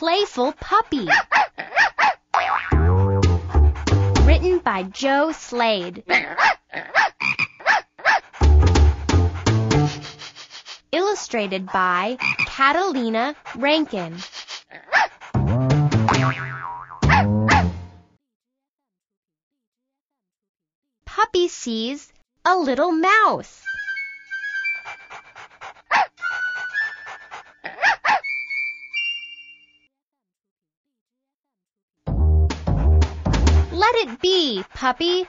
Playful Puppy. Written by Joe Slade. Illustrated by Catalina Rankin. Puppy sees a little mouse. Let it be, puppy.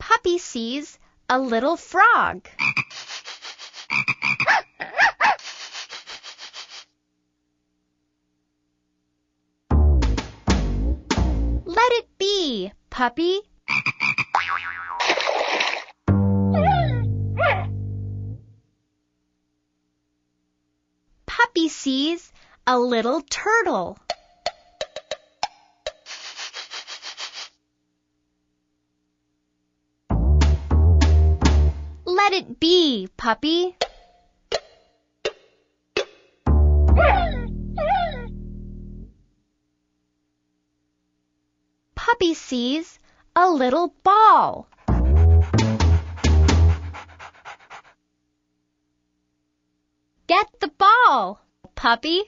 Puppy sees a little frog. Let it be, puppy. Sees a little turtle. Let it be, puppy. Puppy sees a little ball. Get the ball, puppy.